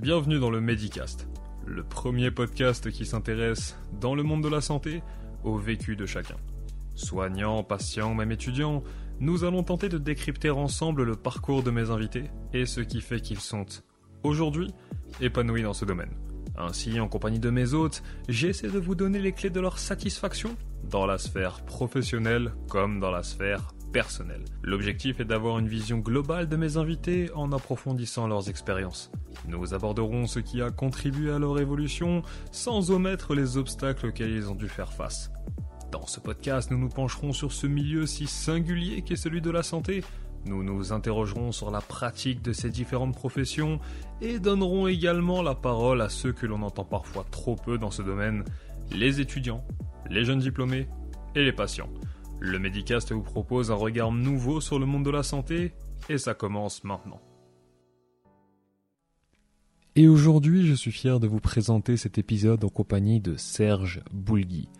Bienvenue dans le Medicast, le premier podcast qui s'intéresse, dans le monde de la santé, au vécu de chacun. Soignants, patients, même étudiants, nous allons tenter de décrypter ensemble le parcours de mes invités et ce qui fait qu'ils sont, aujourd'hui, épanouis dans ce domaine. Ainsi, en compagnie de mes hôtes, j'essaie de vous donner les clés de leur satisfaction, dans la sphère professionnelle comme dans la sphère personnelle. L'objectif est d'avoir une vision globale de mes invités en approfondissant leurs expériences. Nous aborderons ce qui a contribué à leur évolution sans omettre les obstacles auxquels ils ont dû faire face. Dans ce podcast, nous nous pencherons sur ce milieu si singulier qu'est celui de la santé. Nous nous interrogerons sur la pratique de ces différentes professions et donnerons également la parole à ceux que l'on entend parfois trop peu dans ce domaine, les étudiants, les jeunes diplômés et les patients. Le Medicast vous propose un regard nouveau sur le monde de la santé et ça commence maintenant. Et aujourd'hui, je suis fier de vous présenter cet épisode en compagnie de Serge Boulgui.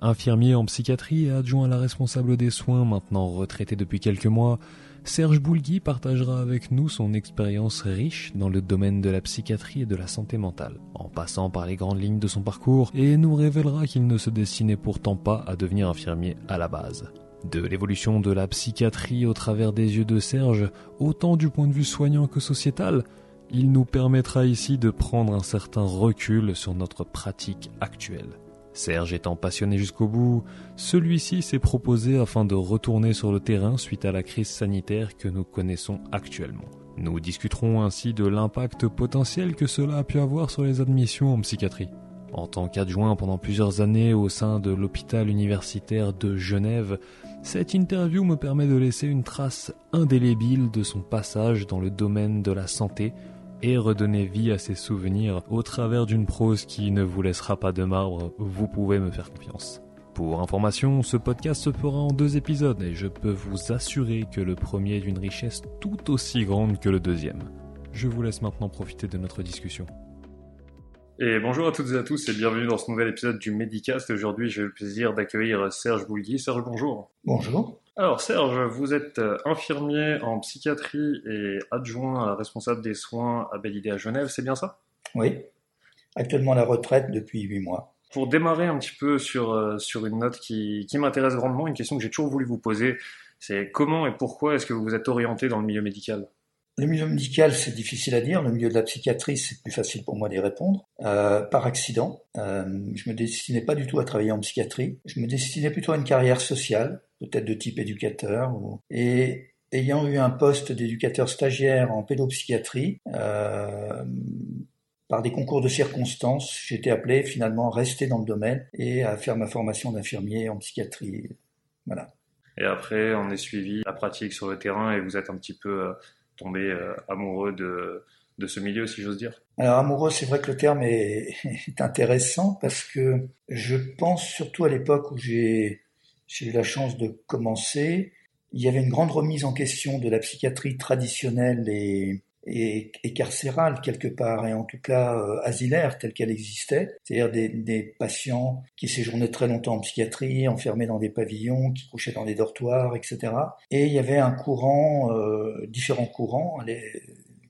Infirmier en psychiatrie et adjoint à la responsable des soins, maintenant retraité depuis quelques mois, Serge Boulgui partagera avec nous son expérience riche dans le domaine de la psychiatrie et de la santé mentale, en passant par les grandes lignes de son parcours, et nous révélera qu'il ne se destinait pourtant pas à devenir infirmier à la base. De l'évolution de la psychiatrie au travers des yeux de Serge, autant du point de vue soignant que sociétal, il nous permettra ici de prendre un certain recul sur notre pratique actuelle. Serge étant passionné jusqu'au bout, celui-ci s'est proposé afin de retourner sur le terrain suite à la crise sanitaire que nous connaissons actuellement. Nous discuterons ainsi de l'impact potentiel que cela a pu avoir sur les admissions en psychiatrie. En tant qu'adjoint pendant plusieurs années au sein de l'hôpital universitaire de Genève, cette interview me permet de laisser une trace indélébile de son passage dans le domaine de la santé et redonner vie à ses souvenirs au travers d'une prose qui ne vous laissera pas de marbre, vous pouvez me faire confiance. Pour information, ce podcast se fera en deux épisodes et je peux vous assurer que le premier est d'une richesse tout aussi grande que le deuxième. Je vous laisse maintenant profiter de notre discussion. Et bonjour à toutes et à tous et bienvenue dans ce nouvel épisode du Medicast. Aujourd'hui, j'ai le plaisir d'accueillir Serge Boulgui. Serge, bonjour. Bonjour. Alors Serge, vous êtes euh, infirmier en psychiatrie et adjoint responsable des soins à Belle-Idée à Genève, c'est bien ça? Oui, actuellement à la retraite depuis huit mois. Pour démarrer un petit peu sur, euh, sur une note qui, qui m'intéresse grandement, une question que j'ai toujours voulu vous poser, c'est comment et pourquoi est-ce que vous vous êtes orienté dans le milieu médical? Le milieu médical, c'est difficile à dire. Le milieu de la psychiatrie, c'est plus facile pour moi d'y répondre. Euh, par accident, euh, je me destinais pas du tout à travailler en psychiatrie. Je me destinais plutôt à une carrière sociale, peut-être de type éducateur. Et ayant eu un poste d'éducateur stagiaire en pédopsychiatrie, euh, par des concours de circonstances, j'étais appelé finalement à rester dans le domaine et à faire ma formation d'infirmier en psychiatrie. Voilà. Et après, on est suivi la pratique sur le terrain et vous êtes un petit peu tomber euh, amoureux de, de ce milieu, si j'ose dire. Alors amoureux, c'est vrai que le terme est, est, intéressant parce que je pense surtout à l'époque où j'ai eu la chance de commencer, il y avait une grande remise en question de la psychiatrie traditionnelle et, et, carcérale quelque part, et en tout cas euh, asilaire telle qu'elle existait, c'est-à-dire des, des, patients qui séjournaient très longtemps en psychiatrie, enfermés dans des pavillons, qui couchaient dans des dortoirs, etc. Et il y avait un courant, euh, différents courants,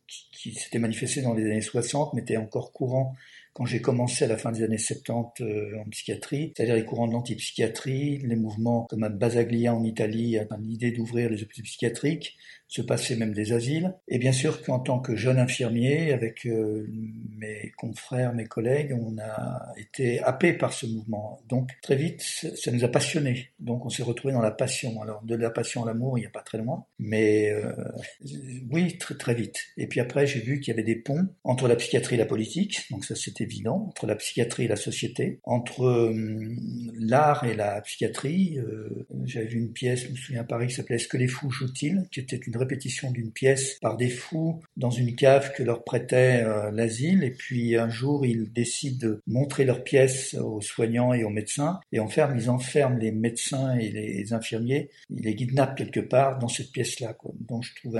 qui, qui s'étaient manifestés dans les années 60, mais étaient encore courants quand j'ai commencé à la fin des années 70 euh, en psychiatrie, c'est-à-dire les courants de l'antipsychiatrie, les mouvements comme à Basaglia en Italie, l'idée d'ouvrir les hôpitaux psychiatriques, se passer même des asiles. Et bien sûr qu'en tant que jeune infirmier, avec euh, mes confrères, mes collègues, on a été happé par ce mouvement. Donc très vite, ça nous a passionnés. Donc on s'est retrouvé dans la passion. Alors de la passion à l'amour, il n'y a pas très loin, mais euh, oui, très très vite. Et puis après, j'ai vu qu'il y avait des ponts entre la psychiatrie et la politique. Donc ça, évident. Entre la psychiatrie et la société, entre euh, l'art et la psychiatrie. J'avais vu une pièce, je me souviens à Paris, qui s'appelait Est-ce que les fous jouent-ils? qui était une répétition d'une pièce par des fous dans une cave que leur prêtait euh, l'asile. Et puis un jour, ils décident de montrer leur pièce aux soignants et aux médecins. Et enferment, ils enferment les médecins et les infirmiers. Ils les kidnappent quelque part dans cette pièce-là. Donc je trouve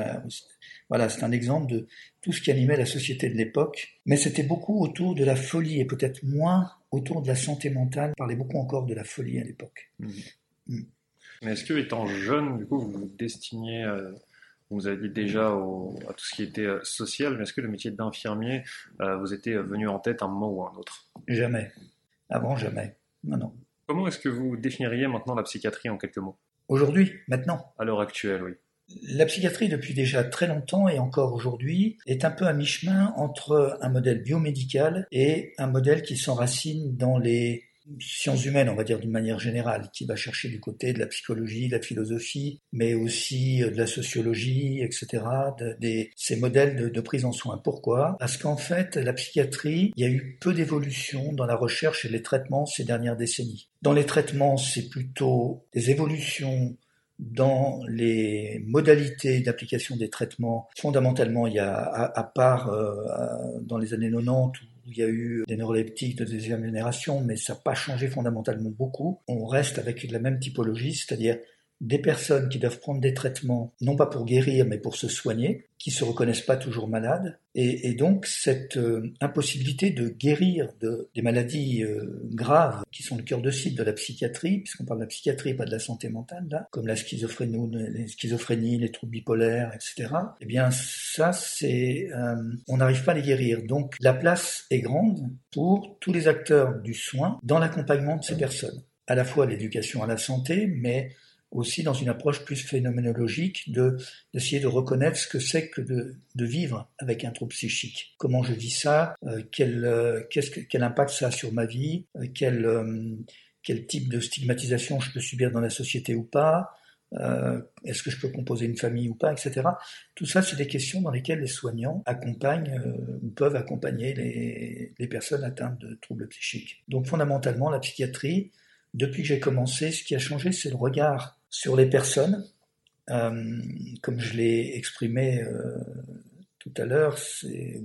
voilà, c'est un exemple de tout ce qui animait la société de l'époque. Mais c'était beaucoup autour de la folie et peut-être moins autour de la santé mentale. On parlait beaucoup encore de la folie à l'époque. Mmh. Mmh. Mais est-ce que, étant jeune, du coup, vous vous destiniez euh, vous dit déjà à tout ce qui était social, mais est-ce que le métier d'infirmier vous était venu en tête un moment ou un autre? Jamais. Avant, jamais. Non, non. Comment est-ce que vous définiriez maintenant la psychiatrie en quelques mots? Aujourd'hui, maintenant? À l'heure actuelle, oui. La psychiatrie, depuis déjà très longtemps et encore aujourd'hui, est un peu à mi-chemin entre un modèle biomédical et un modèle qui s'enracine dans les sciences humaines, on va dire d'une manière générale, qui va chercher du côté de la psychologie, de la philosophie, mais aussi de la sociologie, etc., de, ces modèles de, de, prise en soin. Pourquoi? Parce qu'en fait, la psychiatrie, il y a eu peu d'évolution dans la recherche et les traitements ces dernières décennies. Dans les traitements, c'est plutôt des évolutions dans les modalités d'application des traitements, fondamentalement, il y a, à, part euh, dans les années 90 où il y a eu des neuroleptiques de deuxième génération, mais ça n'a pas changé fondamentalement beaucoup. On reste avec la même typologie, c'est-à-dire des personnes qui doivent prendre des traitements, non pas pour guérir, mais pour se soigner, qui se reconnaissent pas toujours malades, et, donc cette euh, impossibilité de guérir de, des maladies euh, graves qui sont le cœur de cible de la psychiatrie, puisqu'on parle de la psychiatrie, pas de la santé mentale, là, comme la schizophrénie, les schizophrénies, les troubles bipolaires, etc. Eh bien, ça, c'est, euh, on n'arrive pas à les guérir. Donc, la place est grande pour tous les acteurs du soin dans l'accompagnement de ces personnes. À la fois l'éducation à la santé, mais aussi dans une approche plus phénoménologique de d'essayer de reconnaître ce que c'est que de, vivre avec un trouble psychique. Comment je vis ça euh, Quel euh, que, quel impact ça a sur ma vie euh, Quel euh, quel type de stigmatisation je peux subir dans la société ou pas Est-ce que je peux composer une famille ou pas, etc. Tout ça, c'est des questions dans lesquelles les soignants accompagnent ou peuvent accompagner les, les personnes atteintes de troubles psychiques. Donc fondamentalement, la psychiatrie, depuis que j'ai commencé, ce qui a changé, c'est le regard sur les personnes, euh, comme je l'ai exprimé euh, tout à l'heure,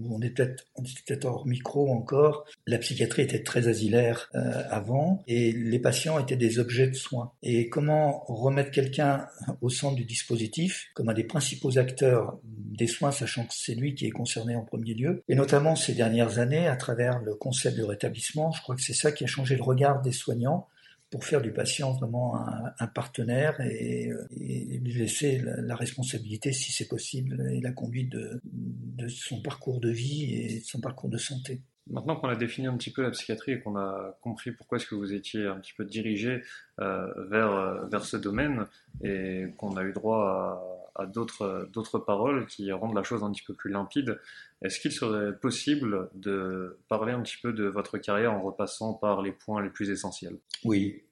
on est peut-être peut hors micro encore. La psychiatrie était très asilaire euh, avant et les patients étaient des objets de soins. Et comment remettre quelqu'un au centre du dispositif comme un des principaux acteurs des soins, sachant que c'est lui qui est concerné en premier lieu, et notamment ces dernières années à travers le concept de rétablissement, je crois que c'est ça qui a changé le regard des soignants pour faire du patient vraiment un, partenaire et, lui laisser la, responsabilité, si c'est possible, et la conduite de, son parcours de vie et de son parcours de santé. Maintenant qu'on a défini un petit peu la psychiatrie et qu'on a compris pourquoi est-ce que vous étiez un petit peu dirigé euh, vers, euh, vers ce domaine et qu'on a eu droit à, à d'autres, d'autres paroles qui rendent la chose un petit peu plus limpide, est-ce qu'il serait possible de parler un petit peu de votre carrière en repassant par les points les plus essentiels? Oui.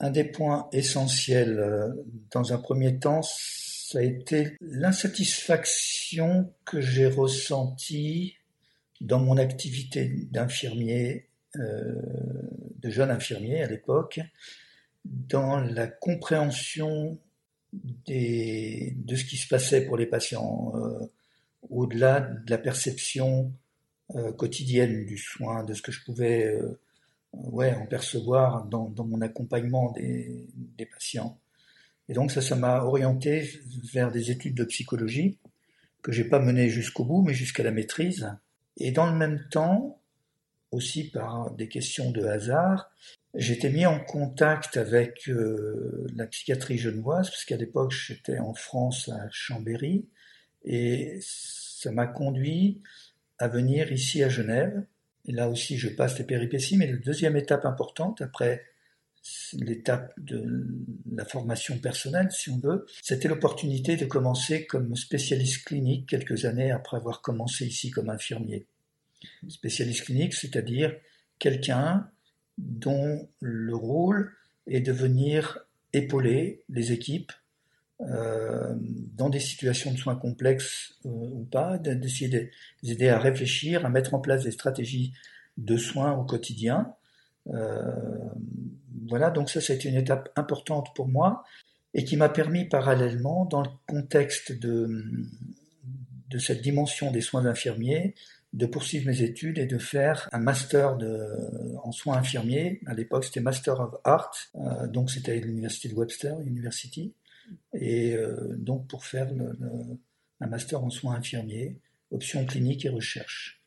Un des points essentiels euh, dans un premier temps, ça a été l'insatisfaction que j'ai ressentie dans mon activité d'infirmier, euh, de jeune infirmier à l'époque, dans la compréhension de ce qui se passait pour les patients, euh, au-delà de la perception euh, quotidienne du soin, de ce que je pouvais euh, ouais, en percevoir dans, dans mon accompagnement des, des, patients. Et donc ça, ça m'a orienté vers des études de psychologie que j'ai pas menées jusqu'au bout, mais jusqu'à la maîtrise. Et dans le même temps, aussi par des questions de hasard, j'étais mis en contact avec euh, la psychiatrie genevoise, parce qu'à l'époque j'étais en France à Chambéry, et ça m'a conduit à venir ici à Genève. Et là aussi, je passe les péripéties, mais la deuxième étape importante, après l'étape de la formation personnelle, si on veut, c'était l'opportunité de commencer comme spécialiste clinique quelques années après avoir commencé ici comme infirmier. Spécialiste clinique, c'est-à-dire quelqu'un dont le rôle est de venir épauler les équipes euh, dans des situations de soins complexes euh, ou pas, d'essayer de les aider à réfléchir, à mettre en place des stratégies de soins au quotidien. Euh, voilà, donc ça, c'est une étape importante pour moi et qui m'a permis parallèlement, dans le contexte de, de cette dimension des soins infirmiers, de poursuivre mes études et de faire un master de, en soins infirmiers. À l'époque, c'était Master of Art, euh, donc c'était à l'université de Webster University. Et euh, donc pour faire le, un master en soins infirmiers, options cliniques et recherche.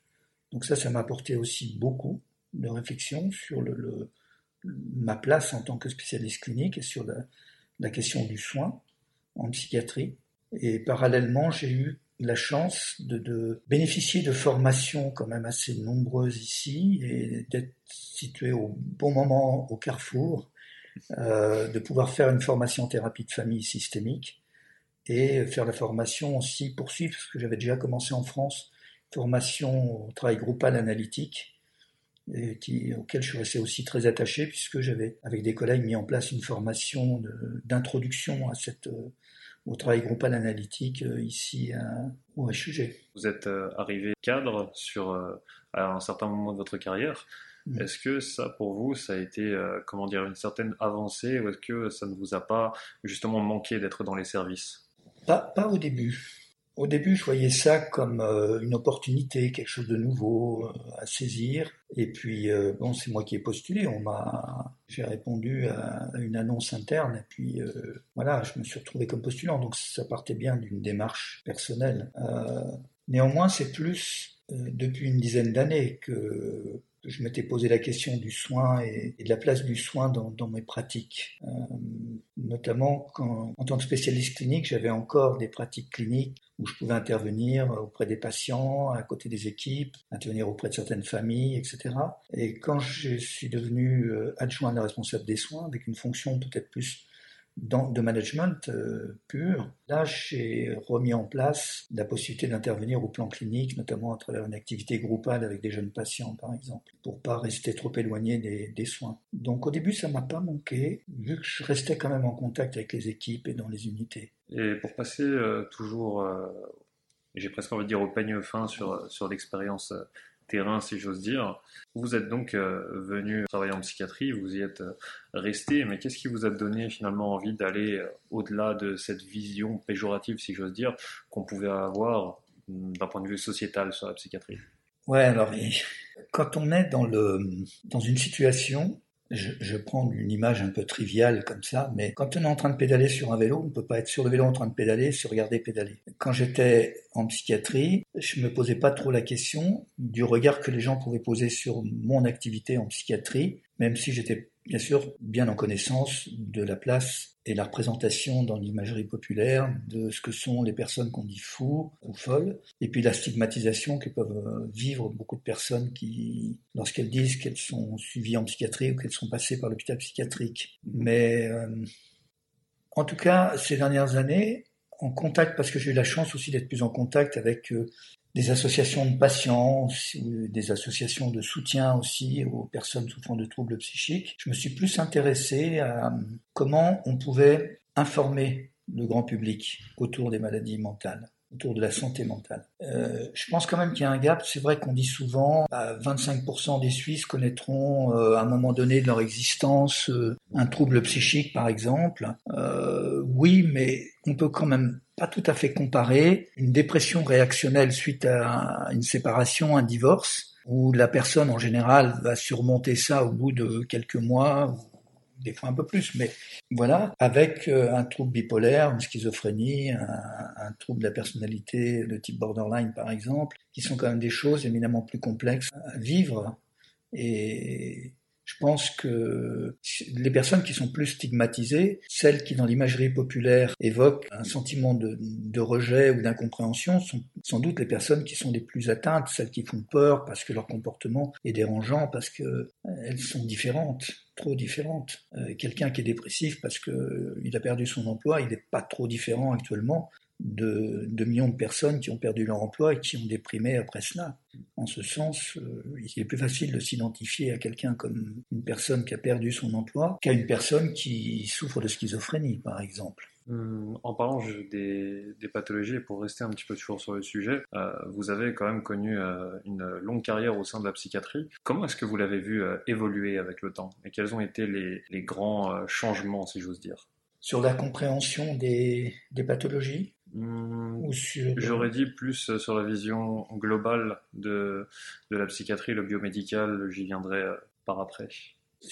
Donc ça, ça m'a apporté aussi beaucoup de réflexion sur le, le, ma place en tant que spécialiste clinique et sur la, la question du soin en psychiatrie. Et parallèlement, j'ai eu la chance de, bénéficier de formations quand même assez nombreuses ici et d'être situé au bon moment au carrefour, euh, de pouvoir faire une formation thérapie de famille systémique et faire la formation aussi, poursuivre, parce que j'avais déjà commencé en France, formation au travail groupal analytique, auquel je suis resté aussi très attaché, puisque j'avais, avec des collègues, mis en place une formation d'introduction à cette, au travail groupal analytique euh, ici au HUG. Vous êtes euh, arrivé cadre sur, euh, à un certain moment de votre carrière. Mm. Est-ce que ça, pour vous, ça a été, comment dire, une certaine avancée ou est-ce que ça ne vous a pas justement manqué d'être dans les services? Pas, pas au début. Au début, je voyais ça comme euh, une opportunité, quelque chose de nouveau euh, à saisir. Et puis, euh, bon, c'est moi qui ai postulé. On m'a, j'ai répondu à, une annonce interne. Et puis, voilà, je me suis retrouvé comme postulant. Donc, ça partait bien d'une démarche personnelle. néanmoins, c'est plus depuis une dizaine d'années que je m'étais posé la question du soin et, de la place du soin dans, mes pratiques. Euh, notamment quand, en tant que spécialiste clinique, j'avais encore des pratiques cliniques où je pouvais intervenir auprès des patients, à côté des équipes, intervenir auprès de certaines familles, etc. Et quand je suis devenu euh, adjoint de responsable des soins, avec une fonction peut-être plus de management euh, pur, là j'ai remis en place la possibilité d'intervenir au plan clinique, notamment à travers une activité groupale avec des jeunes patients par exemple, pour pas rester trop éloigné des, soins. Donc au début ça m'a pas manqué, vu que je restais quand même en contact avec les équipes et dans les unités. Et pour passer euh, toujours, euh, j'ai presque envie de dire au peigne fin sur, sur l'expérience terrain, si j'ose dire. Vous êtes donc euh, venu travailler en psychiatrie, vous y êtes euh, resté, mais qu'est-ce qui vous a donné finalement envie d'aller euh, au-delà de cette vision péjorative, si j'ose dire, qu'on pouvait avoir mm, d'un point de vue sociétal sur la psychiatrie? Ouais, alors quand on est dans, le, dans une situation je, prends une image un peu triviale comme ça, mais quand on est en train de pédaler sur un vélo, on ne peut pas être sur le vélo en train de pédaler, se regarder pédaler. Quand j'étais en psychiatrie, je me posais pas trop la question du regard que les gens pouvaient poser sur mon activité en psychiatrie, même si j'étais bien sûr bien en connaissance de la place et la représentation dans l'imagerie populaire de ce que sont les personnes qu'on dit fous ou folles, et puis la stigmatisation que peuvent vivre beaucoup de personnes qui, lorsqu'elles disent qu'elles sont suivies en psychiatrie ou qu'elles sont passées par l'hôpital psychiatrique. Mais euh, en tout cas, ces dernières années, en contact, parce que j'ai eu la chance aussi d'être plus en contact avec euh, des associations de patients, des associations de soutien aussi aux personnes souffrant de troubles psychiques. Je me suis plus intéressé à comment on pouvait informer le grand public autour des maladies mentales autour de la santé mentale. Euh, je pense quand même qu'il y a un gap. C'est vrai qu'on dit souvent, bah, 25% des Suisses connaîtront euh, à un moment donné de leur existence euh, un trouble psychique, par exemple. Euh, oui, mais on peut quand même pas tout à fait comparer une dépression réactionnelle suite à une séparation, un divorce, où la personne en général va surmonter ça au bout de quelques mois des fois un peu plus, mais voilà, avec euh, un trouble bipolaire, une schizophrénie, un, trouble de la personnalité de type borderline par exemple, qui sont quand même des choses éminemment plus complexes à vivre. Et je pense que les personnes qui sont plus stigmatisées, celles qui dans l'imagerie populaire évoquent un sentiment de, rejet ou d'incompréhension, sont sans doute les personnes qui sont les plus atteintes, celles qui font peur parce que leur comportement est dérangeant, parce qu'elles sont différentes trop différentes. Euh, quelqu'un qui est dépressif parce qu'il euh, a perdu son emploi, il n'est pas trop différent actuellement de, millions de personnes qui ont perdu leur emploi et qui ont déprimé après cela. En ce sens, euh, il est plus facile de s'identifier à quelqu'un comme une personne qui a perdu son emploi qu'à une personne qui souffre de schizophrénie, par exemple. Hum, en parlant des, des, pathologies, et pour rester un petit peu toujours sur le sujet, euh, vous avez quand même connu euh, une longue carrière au sein de la psychiatrie. Comment est-ce que vous l'avez vu évoluer avec le temps? Et quels ont été les, les grands changements, si j'ose dire? Sur la compréhension des, des pathologies Hmm, j'aurais dit plus euh, sur la vision globale de, de la psychiatrie, le biomédical, j'y viendrai euh, par après.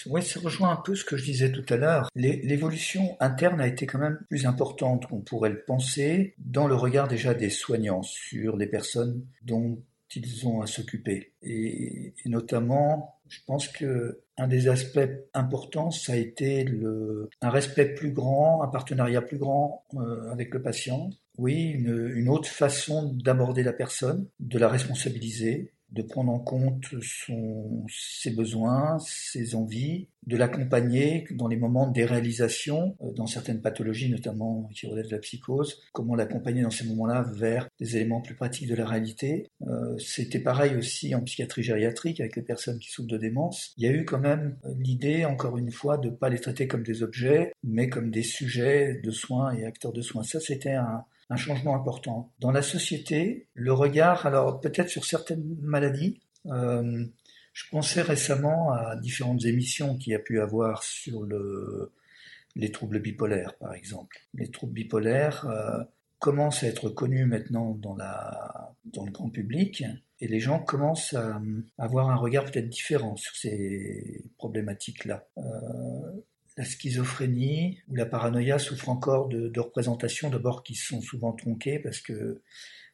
Oui, ça rejoint un peu ce que je disais tout à l'heure. L'évolution interne a été quand même plus importante qu'on pourrait le penser dans le regard déjà des soignants sur les personnes dont ils ont à s'occuper. Et, notamment, je pense que un des aspects importants, ça a été le, un respect plus grand, un partenariat plus grand euh, avec le patient, oui, une, autre façon d'aborder la personne, de la responsabiliser, de prendre en compte ses besoins, ses envies, de l'accompagner dans les moments de déréalisation, euh, dans certaines pathologies notamment qui relèvent de la psychose, comment l'accompagner dans ces moments-là vers des éléments plus pratiques de la réalité. Euh, C'était pareil aussi en psychiatrie gériatrique avec les personnes qui souffrent de démence. Il y a eu quand même l'idée, encore une fois, de ne pas les traiter comme des objets, mais comme des sujets de soins et acteurs de soins. Ça, c'était un, un changement important. Dans la société, le regard, alors peut-être sur certaines maladies, euh, je pensais récemment à différentes émissions qu'il y a pu avoir sur le, les troubles bipolaires, par exemple. Les troubles bipolaires euh, commencent à être connus maintenant dans le grand public et les gens commencent à, avoir un regard peut-être différent sur ces problématiques-là. Euh, la schizophrénie ou la paranoïa souffrent encore de, représentations d'abord qui sont souvent tronquées parce que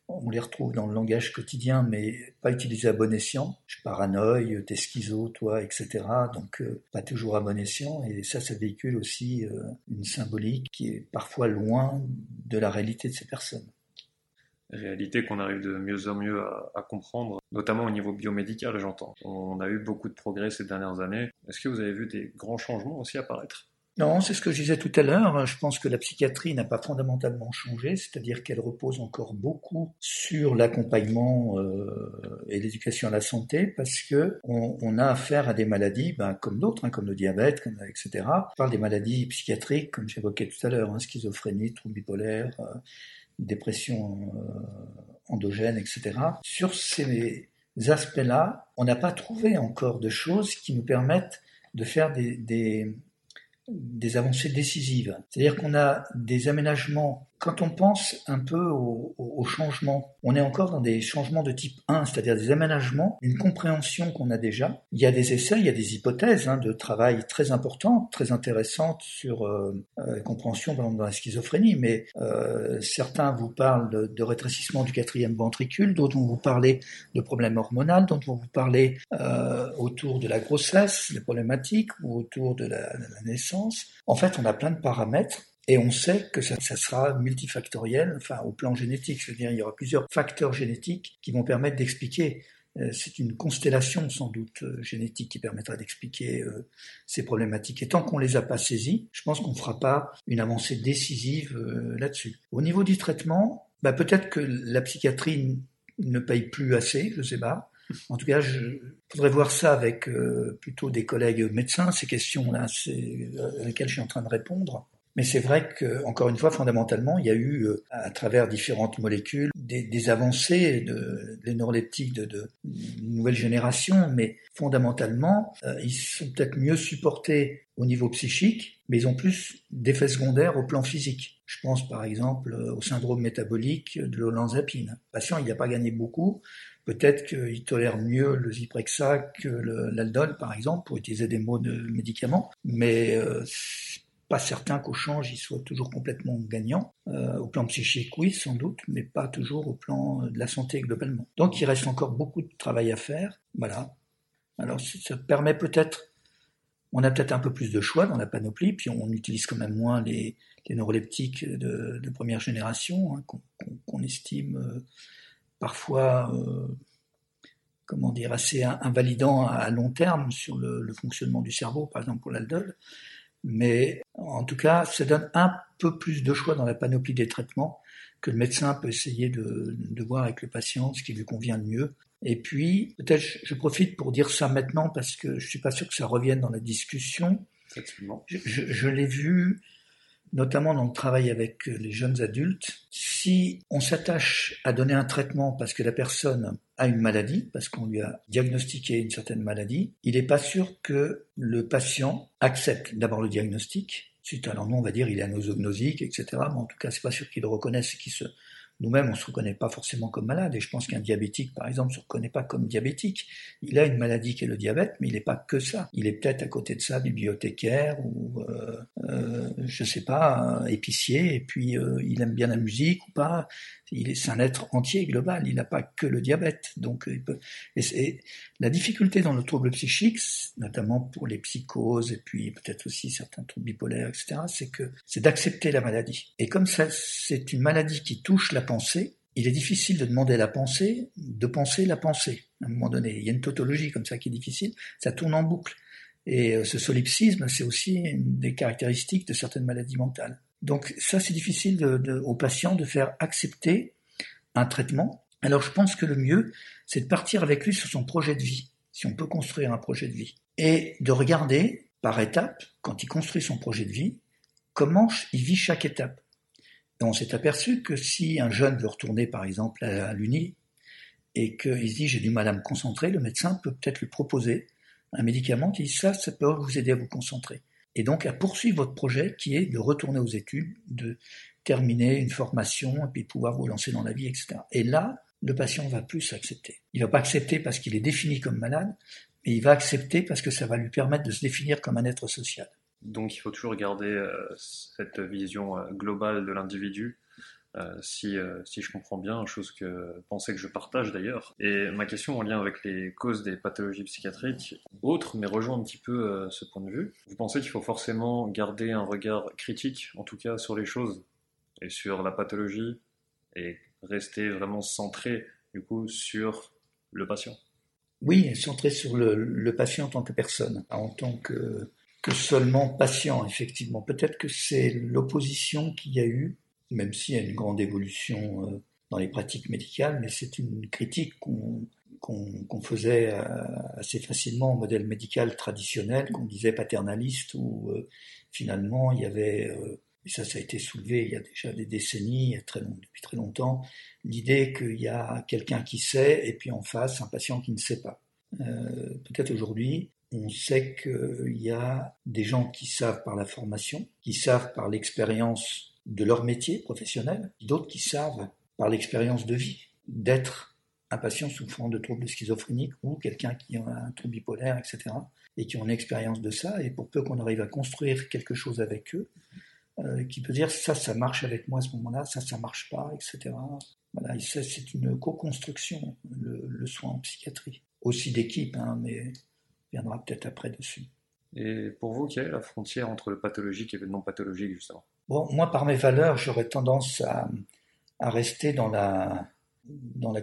on les retrouve dans le langage quotidien, mais pas utilisés à bon escient. Je paranoïe, t'es schizo, toi, etc. Donc, euh, pas toujours à bon escient. Et ça, ça véhicule aussi euh, une symbolique qui est parfois loin de la réalité de ces personnes. Réalité qu'on arrive de mieux en mieux à, comprendre, notamment au niveau biomédical, j'entends. On a eu beaucoup de progrès ces dernières années. Est-ce que vous avez vu des grands changements aussi apparaître? Non, c'est ce que je disais tout à l'heure. Je pense que la psychiatrie n'a pas fondamentalement changé, c'est-à-dire qu'elle repose encore beaucoup sur l'accompagnement euh, et l'éducation à la santé, parce que on, on a affaire à des maladies, ben, comme d'autres, hein, comme le diabète, etc. Je parle des maladies psychiatriques, comme j'évoquais tout à l'heure, hein, schizophrénie, trouble bipolaire, euh, dépression euh, endogène, etc. Sur ces aspects-là, on n'a pas trouvé encore de choses qui nous permettent de faire des, avancées décisives. C'est-à-dire qu'on a des aménagements quand on pense un peu au, au, changement, on est encore dans des changements de type 1, c'est-à-dire des aménagements, une compréhension qu'on a déjà. Il y a des essais, il y a des hypothèses hein, de travail très importantes, très intéressantes sur euh, euh, compréhension dans la schizophrénie, mais euh, certains vous parlent de, rétrécissement du quatrième ventricule, d'autres vont vous parler de problèmes hormonaux, d'autres vont vous parler euh, autour de la grossesse, des problématiques, ou autour de la naissance. En fait, on a plein de paramètres et on sait que ça, ça, sera multifactoriel, enfin au plan génétique, c'est-à-dire il y aura plusieurs facteurs génétiques qui vont permettre d'expliquer. Euh, c'est une constellation sans doute euh, génétique qui permettra d'expliquer euh, ces problématiques. Et tant qu'on les a pas saisies, je pense qu'on ne fera pas une avancée décisive là-dessus. Au niveau du traitement, bah, peut-être que la psychiatrie ne paye plus assez, je sais pas. En tout cas, je voudrais voir ça avec plutôt des collègues médecins, ces questions-là, c'est à lesquelles je suis en train de répondre. Mais c'est vrai que, encore une fois, fondamentalement, il y a eu, euh, à travers différentes molécules, des, avancées de, des neuroleptiques de, de, nouvelle génération, mais fondamentalement, euh, ils sont peut-être mieux supportés au niveau psychique, mais ils ont plus d'effets secondaires au plan physique. Je pense par exemple au syndrome métabolique de l'olanzapine. Le patient, il n'a pas gagné beaucoup, Peut-être qu'il tolère mieux le Zyprexa que l'aldol, par exemple, pour utiliser des mots de médicaments, mais euh, pas certain qu'au change, il soit toujours complètement gagnant. Euh, au plan psychique, oui, sans doute, mais pas toujours au plan de la santé globalement. Donc il reste encore beaucoup de travail à faire. Voilà. Alors ça permet peut-être, on a peut-être un peu plus de choix dans la panoplie, puis on utilise quand même moins les, les neuroleptiques de, première génération, hein, qu'on qu estime euh, parfois, euh, comment dire, assez invalidant à long terme sur le, le fonctionnement du cerveau, par exemple pour l'aldol. Mais en tout cas, ça donne un peu plus de choix dans la panoplie des traitements que le médecin peut essayer de, de voir avec le patient ce qui lui convient le mieux. Et puis, peut-être je profite pour dire ça maintenant parce que je suis pas sûr que ça revienne dans la discussion. Je, je, je l'ai vu notamment dans le travail avec les jeunes adultes, si on s'attache à donner un traitement parce que la personne a une maladie, parce qu'on lui a diagnostiqué une certaine maladie, il n'est pas sûr que le patient accepte d'abord le diagnostic. Suite, alors nous, on va dire il est anosognosique, etc. Mais en tout cas, c'est pas sûr qu'il le reconnaisse et qu'il se nous-mêmes, on ne se reconnaît pas forcément comme malade, et je pense qu'un diabétique, par exemple, ne se reconnaît pas comme diabétique. Il a une maladie qui est le diabète, mais il n'est pas que ça. Il est peut-être à côté de ça bibliothécaire ou, euh, euh, je sais pas, épicier, et puis euh, il aime bien la musique ou pas. Il est, un être entier, global. Il n'a pas que le diabète. Donc, il peut, et, la difficulté dans le trouble psychique, notamment pour les psychoses et puis peut-être aussi certains troubles bipolaires, etc., c'est que c'est d'accepter la maladie. Et comme ça, c'est une maladie qui touche la pensée, il est difficile de demander la pensée de penser la pensée. À un moment donné, il y a une tautologie comme ça qui est difficile. Ça tourne en boucle. Et euh, ce solipsisme, c'est aussi une des caractéristiques de certaines maladies mentales. Donc ça, c'est difficile de, aux patients de faire accepter un traitement. Alors je pense que le mieux, c'est de partir avec lui sur son projet de vie, si on peut construire un projet de vie, et de regarder par étapes, quand il construit son projet de vie, comment il vit chaque étape. Et on s'est aperçu que si un jeune veut retourner par exemple à l'Uni et qu'il se dit j'ai du mal à me concentrer, le médecin peut peut-être lui proposer un médicament qui dit ça, ça peut vous aider à vous concentrer. Et donc à poursuivre votre projet qui est de retourner aux études, de terminer une formation et puis pouvoir vous lancer dans la vie, etc. Et là, le patient va plus accepter. Il va pas accepter parce qu'il est défini comme malade, mais il va accepter parce que ça va lui permettre de se définir comme un être social. Donc il faut toujours garder euh, cette vision euh, globale de l'individu euh, si, euh, si je comprends bien, chose que pensais que je partage d'ailleurs. Et ma question en lien avec les causes des pathologies psychiatriques, autre, mais rejoint un petit peu euh, ce point de vue. Vous pensez qu'il faut forcément garder un regard critique, en tout cas sur les choses et sur la pathologie, et rester vraiment centré du coup sur le patient? Oui, centré sur le, le patient en tant que personne, en tant que, que seulement patient, effectivement. Peut-être que c'est l'opposition qu'il y a eu même s'il y a une grande évolution euh, dans les pratiques médicales, mais c'est une critique qu'on faisait euh, assez facilement au modèle médical traditionnel, qu'on disait paternaliste, où euh, finalement il y avait, et ça ça a été soulevé il y a déjà des décennies, très long, depuis très longtemps, l'idée qu'il y a quelqu'un qui sait et puis en face un patient qui ne sait pas. Peut-être aujourd'hui, on sait qu'il y a des gens qui savent par la formation, qui savent par l'expérience de leur métier professionnel, d'autres qui savent, par l'expérience de vie, d'être un patient souffrant de troubles schizophréniques ou quelqu'un qui a un trouble bipolaire, etc., et qui ont une expérience de ça, et pour peu qu'on arrive à construire quelque chose avec eux, euh, qui peut dire ça, ça marche avec moi à ce moment-là, ça, ça marche pas, etc. Voilà, c'est une co-construction, le, soin en psychiatrie. Aussi d'équipe, hein, mais on viendra peut-être après dessus. Et pour vous, quelle est la frontière entre le pathologique et le non pathologique, justement? Moi, par mes valeurs, j'aurais tendance à, rester dans la,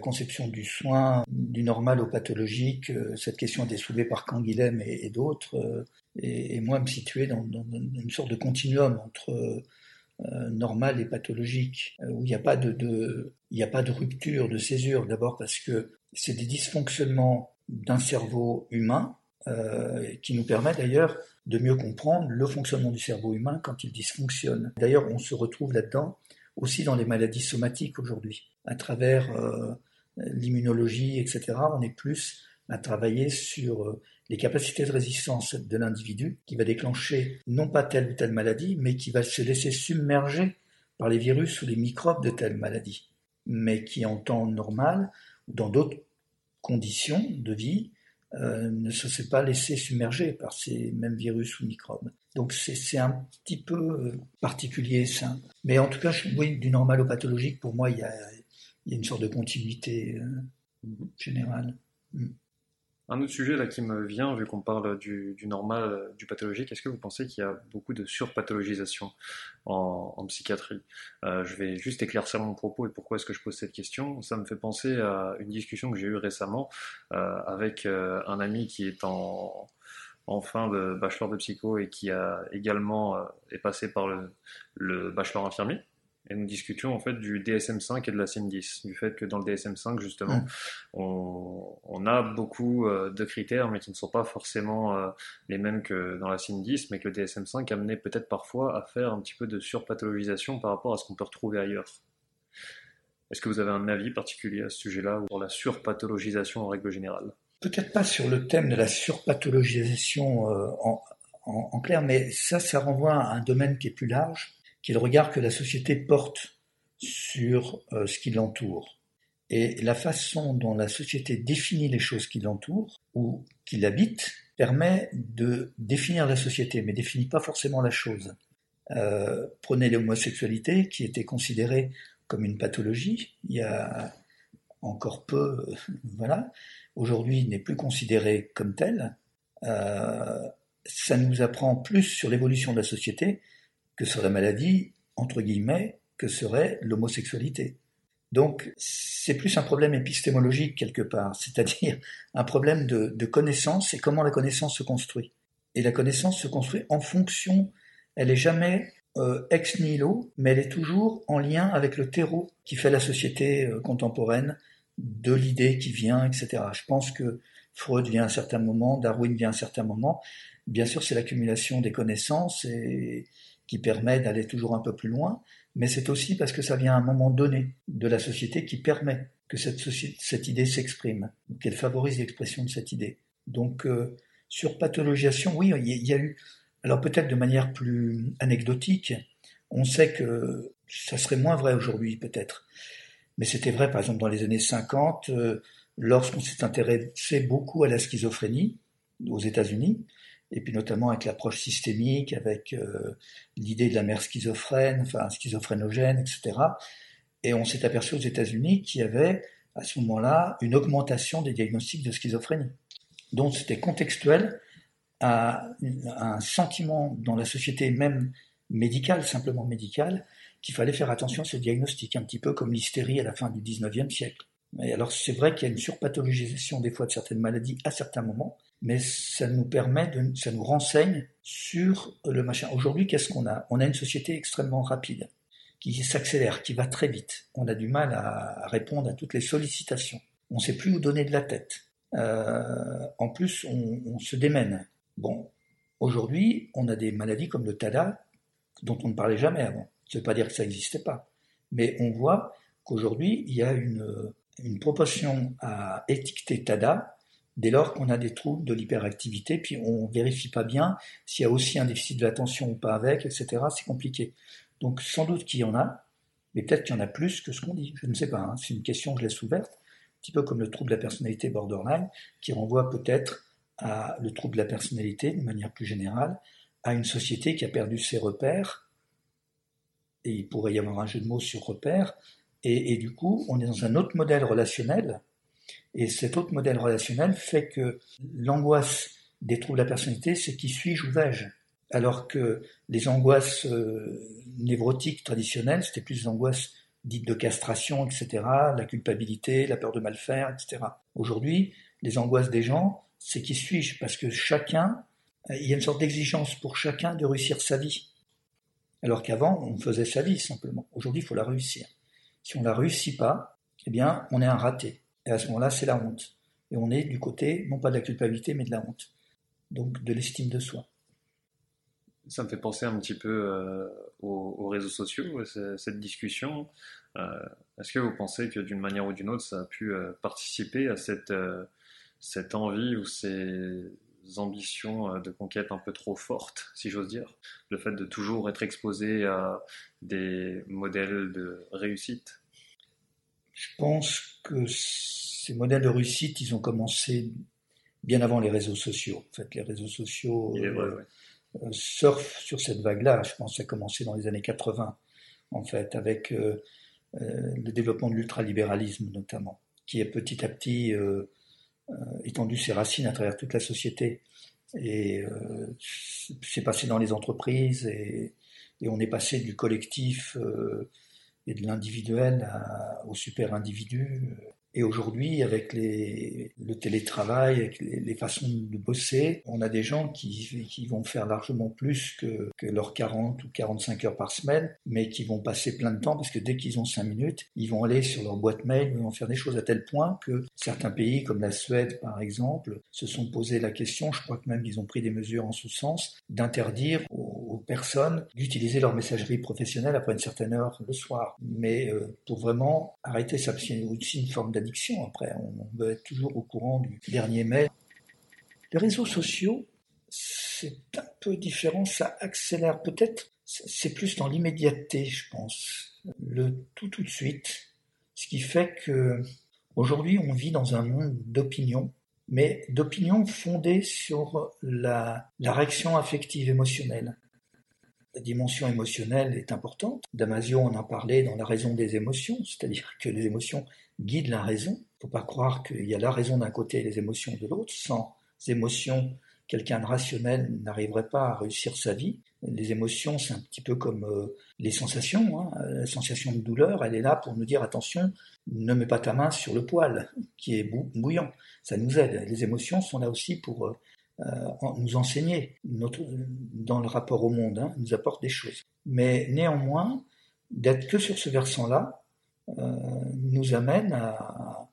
conception du soin, du normal au pathologique. Euh, cette question a été soulevée par Canguilhem et, d'autres. Euh, et, moi, me situer dans, une sorte de continuum entre euh, normal et pathologique, où il n'y a pas de rupture, de césure. D'abord parce que c'est des dysfonctionnements d'un cerveau humain euh, qui nous permet d'ailleurs de mieux comprendre le fonctionnement du cerveau humain quand il dysfonctionne. D'ailleurs, on se retrouve là-dedans aussi dans les maladies somatiques aujourd'hui. À travers euh, l'immunologie, etc., on est plus à travailler sur euh, les capacités de résistance de l'individu qui va déclencher non pas telle ou telle maladie, mais qui va se laisser submerger par les virus ou les microbes de telle maladie, mais qui en temps normal dans d'autres conditions de vie euh, ne se fait pas laisser submerger par ces mêmes virus ou microbes. Donc c'est un petit peu euh, particulier ça. Mais en tout cas, oui, du normal au pathologique, pour moi, il y a, une sorte de continuité euh, générale. Mm. Un autre sujet là qui me vient, vu qu'on parle du, normal, euh, du pathologique, est-ce que vous pensez qu'il y a beaucoup de surpathologisation en, psychiatrie? Euh, Je vais juste éclaircir mon propos et pourquoi est-ce que je pose cette question. Ça me fait penser à une discussion que j'ai eue récemment euh, avec un ami qui est en, en fin de bachelor de psycho et qui a également est passé par le, le bachelor infirmier et nous discutions en fait du DSM5 et de la CIM10, du fait que dans le DSM5 justement, on, a beaucoup euh, de critères mais qui ne sont pas forcément euh, les mêmes que dans la CIM10, mais que le DSM5 amenait peut-être parfois à faire un petit peu de surpathologisation par rapport à ce qu'on peut retrouver ailleurs. Est-ce que vous avez un avis particulier à ce sujet-là ou pour la surpathologisation en règle générale? Peut-être pas sur le thème de la surpathologisation euh, en clair, mais ça, ça renvoie à un domaine qui est plus large qui est regard que la société porte sur euh, ce qui l'entoure. Et la façon dont la société définit les choses qui l'entourent ou qui l'habitent permet de définir la société, mais définit pas forcément la chose. Euh, prenez l'homosexualité, qui était considérée comme une pathologie. Il y a encore peu, voilà. Aujourd'hui, n'est plus considéré comme tel. Euh, ça nous apprend plus sur l'évolution de la société que sur la maladie, entre guillemets, que serait l'homosexualité. Donc, c'est plus un problème épistémologique quelque part, c'est-à-dire un problème de, connaissance et comment la connaissance se construit. Et la connaissance se construit en fonction, elle est jamais euh, ex nihilo, mais elle est toujours en lien avec le terreau qui fait la société euh, contemporaine, de l'idée qui vient, etc. Je pense que Freud vient à un certain moment, Darwin vient à un certain moment. Bien sûr, c'est l'accumulation des connaissances et qui permet d'aller toujours un peu plus loin, mais c'est aussi parce que ça vient à un moment donné de la société qui permet que cette, idée s'exprime, qu'elle favorise l'expression de cette idée. Donc, euh, sur pathologisation, oui, il y, a eu, alors peut-être de manière plus anecdotique, on sait que ça serait moins vrai aujourd'hui, peut-être. Mais c'était vrai, par exemple, dans les années 50, euh, lorsqu'on s'est intéressé beaucoup à la schizophrénie aux États-Unis, et puis notamment avec l'approche systémique, avec euh, l'idée de la mère schizophrène, enfin schizophrénogène, etc. Et on s'est aperçu aux États-Unis qu'il y avait à ce moment-là une augmentation des diagnostics de schizophrénie. Donc c'était contextuel à, un sentiment dans la société même médicale, simplement médicale, qu'il fallait faire attention à ce diagnostic, un petit peu comme l'hystérie à la fin du 19e siècle. Et alors c'est vrai qu'il y a une surpathologisation des fois de certaines maladies à certains moments, mais ça nous permet, de, ça nous renseigne sur le machin. Aujourd'hui, qu'est-ce qu'on a? On a une société extrêmement rapide, qui s'accélère, qui va très vite. On a du mal à répondre à toutes les sollicitations. On ne sait plus où donner de la tête. Euh, en plus, on, se démène. Bon, aujourd'hui, on a des maladies comme le TADA, dont on ne parlait jamais avant. Ça ne veut pas dire que ça n'existait pas. Mais on voit qu'aujourd'hui, il y a une, une proportion à étiqueter TADA dès lors qu'on a des troubles de l'hyperactivité, puis on vérifie pas bien s'il y a aussi un déficit de l'attention ou pas avec, etc. C'est compliqué. Donc sans doute qu'il y en a, mais peut-être qu'il y en a plus que ce qu'on dit. Je ne sais pas. Hein. C'est une question que je laisse ouverte, un petit peu comme le trouble de la personnalité borderline, qui renvoie peut-être à le trouble de la personnalité, de manière plus générale, à une société qui a perdu ses repères, et il pourrait y avoir un jeu de mots sur repères, et du coup, on est dans un autre modèle relationnel et cet autre modèle relationnel fait que l'angoisse des troubles de la personnalité, c'est qui suis-je ou vais-je Alors que les angoisses euh, névrotiques traditionnelles, c'était plus des angoisses dites de castration, etc., la culpabilité, la peur de mal faire, etc. Aujourd'hui, les angoisses des gens, c'est qui suis-je? Parce que chacun, il y a une sorte d'exigence pour chacun de réussir sa vie. Alors qu'avant, on faisait sa vie simplement. Aujourd'hui, il faut la réussir. Si on ne la réussit pas, eh bien, on est un raté. Et à ce moment-là, c'est la honte. Et on est du côté, non pas de la culpabilité, mais de la honte. Donc de l'estime de soi. Ça me fait penser un petit peu euh, aux, réseaux sociaux, cette discussion. Euh, est-ce que vous pensez que d'une manière ou d'une autre, ça a pu euh, participer à cette, cette envie ou ces ambitions de conquête un peu trop fortes, si j'ose dire? Le fait de toujours être exposé à des modèles de réussite? Je pense que ces modèles de réussite, ils ont commencé bien avant les réseaux sociaux. En fait, les réseaux sociaux euh, euh, surfent sur cette vague-là. Je pense que ça a commencé dans les années 80, en fait, avec euh, le développement de l'ultralibéralisme notamment, qui a petit à petit étendu ses racines à travers toute la société. Et c'est passé dans les entreprises et, et, on est passé du collectif et de l'individuel au super individu. Et aujourd'hui, avec le télétravail, avec les, façons de bosser, on a des gens qui, vont faire largement plus que, leurs 40 ou 45 heures par semaine, mais qui vont passer plein de temps parce que dès qu'ils ont 5 minutes, ils vont aller sur leur boîte mail, ils vont faire des choses à tel point que certains pays, comme la Suède par exemple, se sont posé la question, je crois que même ils ont pris des mesures en ce sens, d'interdire personnes d'utiliser leur messagerie professionnelle après une certaine heure le soir. Mais euh, pour vraiment arrêter ça, c'est aussi une forme addiction après. On veut être toujours au courant du dernier mai. Les réseaux sociaux, c'est un peu différent, ça accélère peut-être, c'est plus dans l'immédiateté, je pense. Le tout tout de suite, ce qui fait que aujourd'hui on vit dans un monde d'opinion, mais d'opinion fondée sur la réaction affective émotionnelle. La dimension émotionnelle est importante. Damasio en a parlé dans La raison des émotions, c'est-à-dire que les émotions guident la raison. Il ne faut pas croire qu'il y a la raison d'un côté et les émotions de l'autre. Sans émotions, quelqu'un de rationnel n'arriverait pas à réussir sa vie. Les émotions, c'est un petit peu comme euh, les sensations. Hein. La sensation de douleur, elle est là pour nous dire attention, ne mets pas ta main sur le poil qui est bouillant. Ça nous aide. Les émotions sont là aussi pour euh, nous enseigner dans le rapport au monde, hein, nous apportent des choses. Mais néanmoins, d'être que sur ce versant-là nous amène à,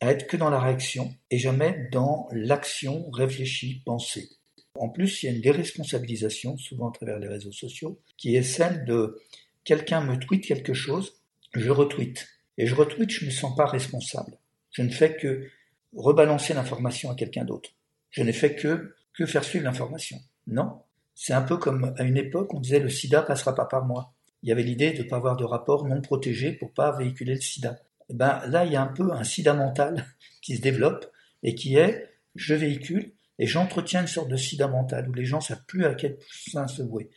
être que dans la réaction et jamais dans l'action réfléchie, pensée. En plus, il y a une déresponsabilisation, souvent à travers les réseaux sociaux, qui est celle de quelqu'un me tweet quelque chose, je retweet. Et je retweet, je ne me sens pas responsable. Je ne fais que rebalancer l'information à quelqu'un d'autre. Je n'ai fait que, que faire suivre l'information. Non. C'est un peu comme à une époque, on disait le sida passera pas par moi. Il y avait l'idée de ne pas avoir de rapport non protégé pour pas véhiculer le sida. Et eh ben, là, il y a un peu un sida mental qui se développe et qui est je véhicule et j'entretiens une sorte de sida mental où les gens savent plus à quel point se vouer.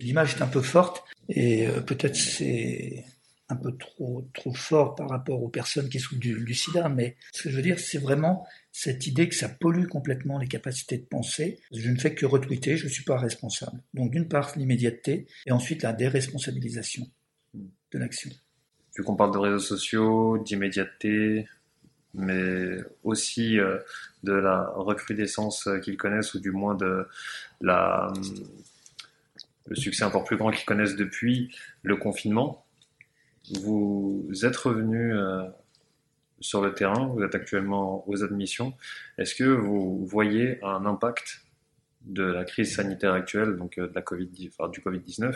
L'image est un peu forte et euh, peut-être c'est un peu trop trop fort par rapport aux personnes qui souffrent du, sida, mais ce que je veux dire, c'est vraiment cette idée que ça pollue complètement les capacités de penser. Je ne fais que retweeter, je ne suis pas responsable. Donc d'une part l'immédiateté et ensuite la déresponsabilisation de l'action. Vu qu'on parle de réseaux sociaux, d'immédiateté, mais aussi euh, de la recrudescence qu'ils connaissent, ou du moins de la, le succès encore plus grand qu'ils connaissent depuis le confinement. Vous êtes revenu euh, sur le terrain, vous êtes actuellement aux admissions. Est-ce que vous voyez un impact de la crise sanitaire actuelle, donc euh, de la COVID, enfin, du Covid-19,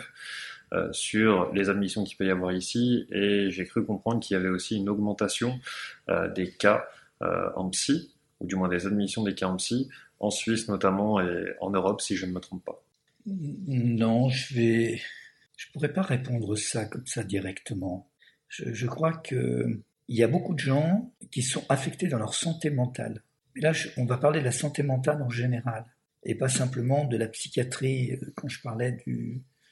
euh, sur les admissions qu'il peut y avoir ici? Et j'ai cru comprendre qu'il y avait aussi une augmentation euh, des cas en psy, ou du moins des admissions des cas en psy, en Suisse notamment et en Europe, si je ne me trompe pas. Non, je vais, je pourrais pas répondre ça comme ça directement. Je, je crois que il y a beaucoup de gens qui sont affectés dans leur santé mentale. Et là, on va parler de la santé mentale en général et pas simplement de la psychiatrie euh, quand je parlais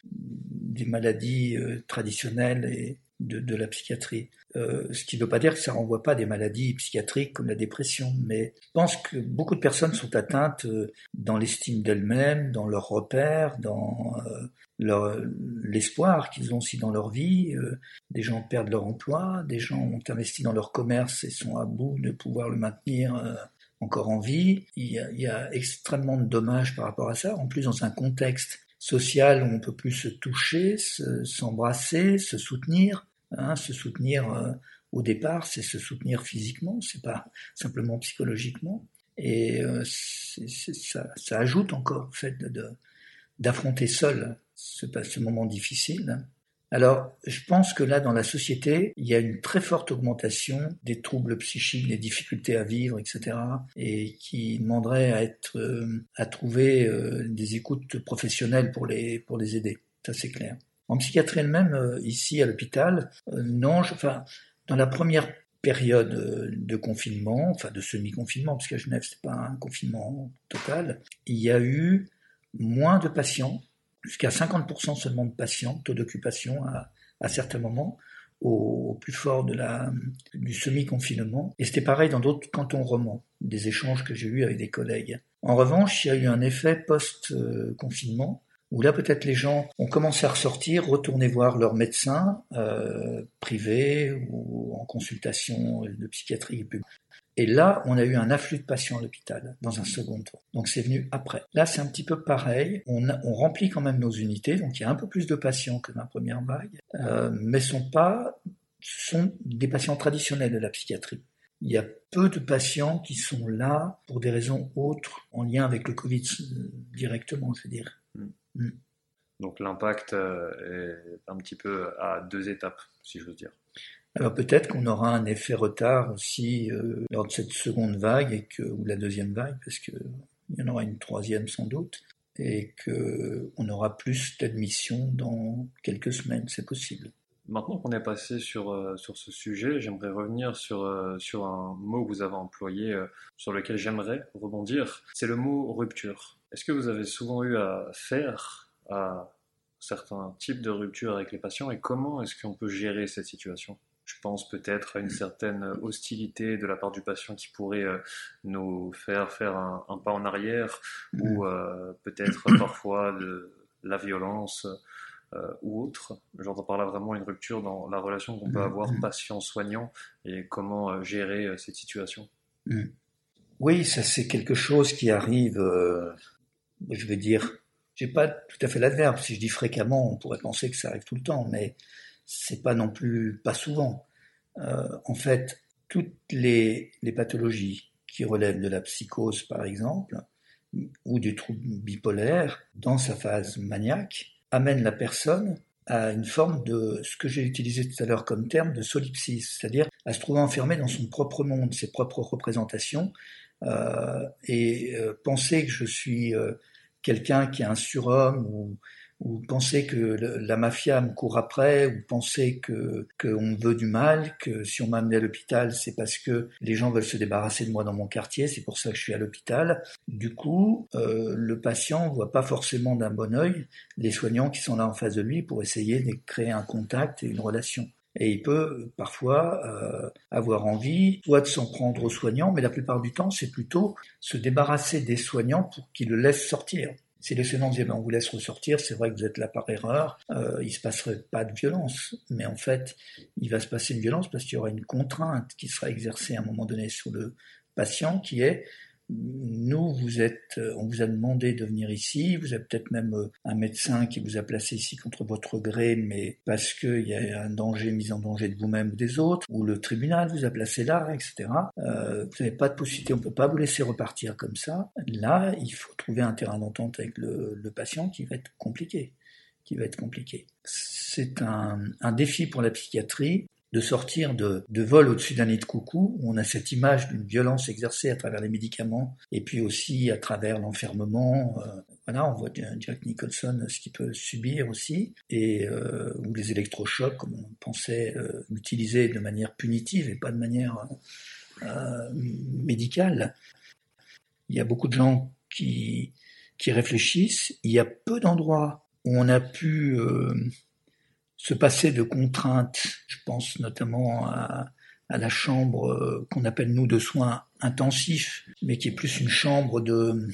des maladies euh, traditionnelles et de, la psychiatrie. Euh, ce qui ne veut pas dire que ça renvoie pas des maladies psychiatriques comme la dépression, mais je pense que beaucoup de personnes sont atteintes euh, dans l'estime d'elles-mêmes, dans leurs repères, dans leur, l'espoir qu'ils ont aussi dans leur vie. des gens perdent leur emploi, des gens ont investi dans leur commerce et sont à bout de pouvoir le maintenir encore en vie. Il y, a, extrêmement de dommages par rapport à ça. En plus, dans un contexte social où on peut plus se toucher, s'embrasser, se, soutenir. Hein, se soutenir euh, au départ, c'est se soutenir physiquement, c'est pas simplement psychologiquement. Et euh, ça, ajoute encore au fait d'affronter seul ce, moment difficile. Alors, je pense que là, dans la société, il y a une très forte augmentation des troubles psychiques, des difficultés à vivre, etc., et qui demanderait à être, euh, à trouver des écoutes professionnelles pour les pour les aider. Ça, c'est clair. En psychiatrie elle-même, euh, ici à l'hôpital, non, je, enfin, dans la première période de confinement, enfin de semi-confinement, parce qu'à Genève, c'est pas un confinement total, il y a eu moins de patients jusqu'à 50% seulement de patients, taux d'occupation à, à certains moments, au, plus fort de la, du semi-confinement. Et c'était pareil dans d'autres cantons romans, des échanges que j'ai eus avec des collègues. En revanche, il y a eu un effet post-confinement, où là peut-être les gens ont commencé à ressortir, retourner voir leur médecin euh, privé ou en consultation de psychiatrie publique. Et là, on a eu un afflux de patients à l'hôpital dans un second tour. Donc c'est venu après. Là, c'est un petit peu pareil. On, remplit quand même nos unités, donc il y a un peu plus de patients que dans la première vague, euh, mais sont pas, sont des patients traditionnels de la psychiatrie. Il y a peu de patients qui sont là pour des raisons autres en lien avec le Covid euh, directement, je veux dire. Hmm. Donc l'impact euh, est un petit peu à deux étapes, si je veux dire. Alors peut-être qu'on aura un effet retard aussi euh, lors de cette seconde vague et que, ou la deuxième vague, parce qu'il y en aura une troisième sans doute, et qu'on aura plus d'admissions dans quelques semaines, c'est possible. Maintenant qu'on est passé sur, euh, sur ce sujet, j'aimerais revenir sur, euh, sur un mot que vous avez employé, sur lequel j'aimerais rebondir. C'est le mot rupture. Est-ce que vous avez souvent eu à faire, à certains types de ruptures avec les patients et comment est-ce qu'on peut gérer cette situation? Je pense peut-être à une certaine hostilité de la part du patient qui pourrait euh, nous faire faire un, pas en arrière ou euh, peut-être parfois de la violence euh, ou autre. J'entends par là vraiment une rupture dans la relation qu'on peut avoir patient-soignant et comment gérer cette situation. Oui, ça c'est quelque chose qui arrive, je veux dire, j'ai pas tout à fait l'adverbe. Si je dis fréquemment, on pourrait penser que ça arrive tout le temps, mais c'est pas non plus pas souvent. Euh, en fait, toutes les, pathologies qui relèvent de la psychose, par exemple, ou du trouble bipolaire, dans sa phase maniaque, amènent la personne à une forme de ce que j'ai utilisé tout à l'heure comme terme de solipsis, c'est-à-dire à se trouver enfermé dans son propre monde, ses propres représentations, euh, et euh, penser que je suis quelqu'un qui est un surhomme ou, ou penser que la mafia me court après, ou penser que qu'on veut du mal, que si on m'a amené à l'hôpital, c'est parce que les gens veulent se débarrasser de moi dans mon quartier, c'est pour ça que je suis à l'hôpital. Du coup, euh, le patient voit pas forcément d'un bon œil les soignants qui sont là en face de lui pour essayer de créer un contact et une relation. Et il peut parfois euh, avoir envie soit de s'en prendre aux soignants, mais la plupart du temps, c'est plutôt se débarrasser des soignants pour qu'ils le laissent sortir. Si les soignants disaient on vous laisse ressortir, c'est vrai que vous êtes là par erreur, euh, il se passerait pas de violence, mais en fait, il va se passer une violence parce qu'il y aura une contrainte qui sera exercée à un moment donné sur le patient, qui est nous, vous êtes, euh, on vous a demandé de venir ici, vous avez peut-être même euh, un médecin qui vous a placé ici contre votre gré, mais parce qu'il y a un danger, mis en danger de vous-même ou des autres, ou le tribunal vous a placé là, etc. Euh, vous n'avez pas de possibilité, on ne peut pas vous laisser repartir comme ça. Là, il faut trouver un terrain d'entente avec le, patient qui va être compliqué qui va être compliqué. C'est un, défi pour la psychiatrie de sortir de, vol au-dessus d'un nid de coucou, où on a cette image d'une violence exercée à travers les médicaments, et puis aussi à travers l'enfermement. Euh, voilà, on voit Jack Nicholson ce qu'il peut subir aussi, et euh, ou les électrochocs, comme on pensait euh, utiliser de manière punitive et pas de manière euh, médicale. Il y a beaucoup de gens qui, qui réfléchissent. Il y a peu d'endroits où on a pu se passer de contraintes, je pense notamment à, la chambre euh, qu'on appelle nous de soins intensifs, mais qui est plus une chambre de,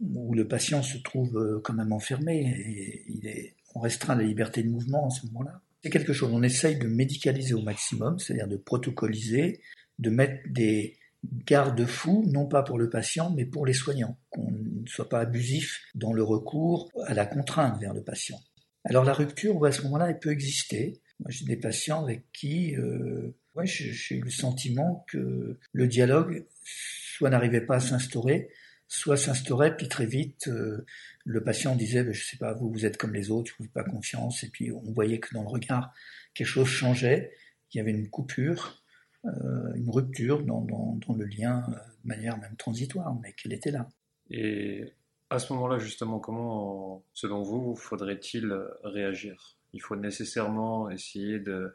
où le patient se trouve euh, quand même enfermé et on restreint la liberté de mouvement à ce moment-là. C'est quelque chose, on essaye de médicaliser au maximum, c'est-à-dire de protocoliser, de mettre des garde-fous, non pas pour le patient, mais pour les soignants, qu'on ne soit pas abusif dans le recours à la contrainte vers le patient. Alors la rupture, à ce moment-là, elle peut exister. Moi, j'ai des patients avec qui euh, ouais, j'ai eu le sentiment que le dialogue soit n'arrivait pas à s'instaurer, soit s'instaurait, puis très vite, euh, le patient disait, ben, je sais pas, vous, vous êtes comme les autres, je vous fais pas confiance, et puis on voyait que dans le regard, quelque chose changeait, il y avait une coupure, euh, une rupture dans, dans, dans, le lien euh, de manière même transitoire, mais qu'elle était là. Et à ce moment-là, justement, comment, selon vous, faudrait-il réagir? Il faut nécessairement essayer de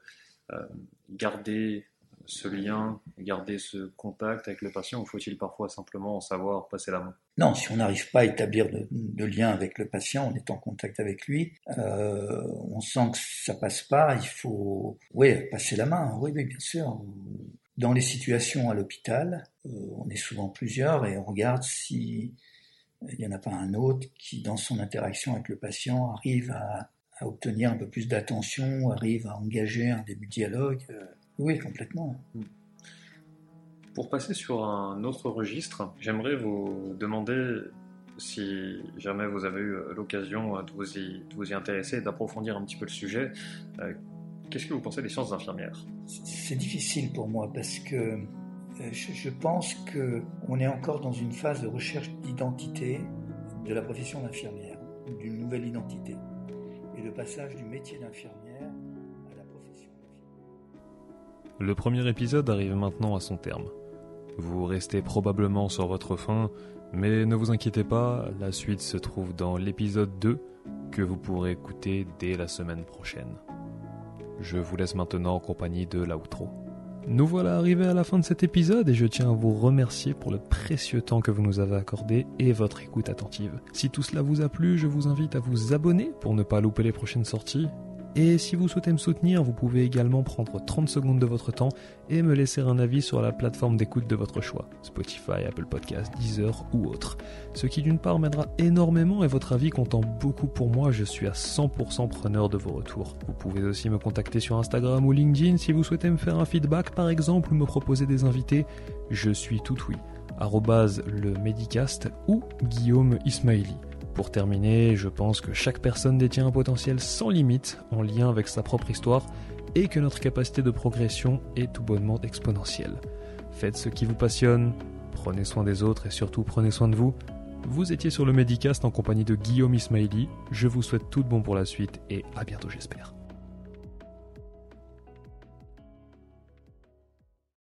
euh, garder ce lien, garder ce contact avec le patient, ou faut-il parfois simplement en savoir passer la main? Non, si on n'arrive pas à établir de, lien avec le patient, on est en contact avec lui, euh, on sent que ça passe pas, il faut, oui, passer la main, oui, oui, bien sûr. Dans les situations à l'hôpital, euh, on est souvent plusieurs et on regarde si il n'y en a pas un autre qui, dans son interaction avec le patient, arrive à, obtenir un peu plus d'attention, arrive à engager un début de dialogue. Euh, oui, complètement. Pour passer sur un autre registre, j'aimerais vous demander si jamais vous avez eu l'occasion de vous y, vous y intéresser, d'approfondir un petit peu le sujet, euh, qu'est-ce que vous pensez des sciences infirmières? C'est difficile pour moi parce que euh, je pense qu'on est encore dans une phase de recherche d'identité de la profession d'infirmière, d'une nouvelle identité, et le passage du métier d'infirmière à la profession d'infirmière. Le premier épisode arrive maintenant à son terme. Vous restez probablement sur votre faim, mais ne vous inquiétez pas, la suite se trouve dans l'épisode 2 que vous pourrez écouter dès la semaine prochaine. Je vous laisse maintenant en compagnie de l'outro. Nous voilà arrivés à la fin de cet épisode et je tiens à vous remercier pour le précieux temps que vous nous avez accordé et votre écoute attentive. Si tout cela vous a plu, je vous invite à vous abonner pour ne pas louper les prochaines sorties et si vous souhaitez me soutenir, vous pouvez également prendre 30 secondes de votre temps et me laisser un avis sur la plateforme d'écoute de votre choix, Spotify, Apple Podcasts, Deezer ou autre. Ce qui d'une part m'aidera énormément et votre avis comptant beaucoup pour moi, je suis à 100% preneur de vos retours. Vous pouvez aussi me contacter sur Instagram ou LinkedIn si vous souhaitez me faire un feedback par exemple ou me proposer des invités. Je suis tout oui. le Medicast ou Guillaume Ismaili. Pour terminer, je pense que chaque personne détient un potentiel sans limite en lien avec sa propre histoire et que notre capacité de progression est tout bonnement exponentielle. Faites ce qui vous passionne, prenez soin des autres et surtout prenez soin de vous. Vous étiez sur le Medicast en compagnie de Guillaume Ismaili. Je vous souhaite tout de bon pour la suite et à bientôt j'espère.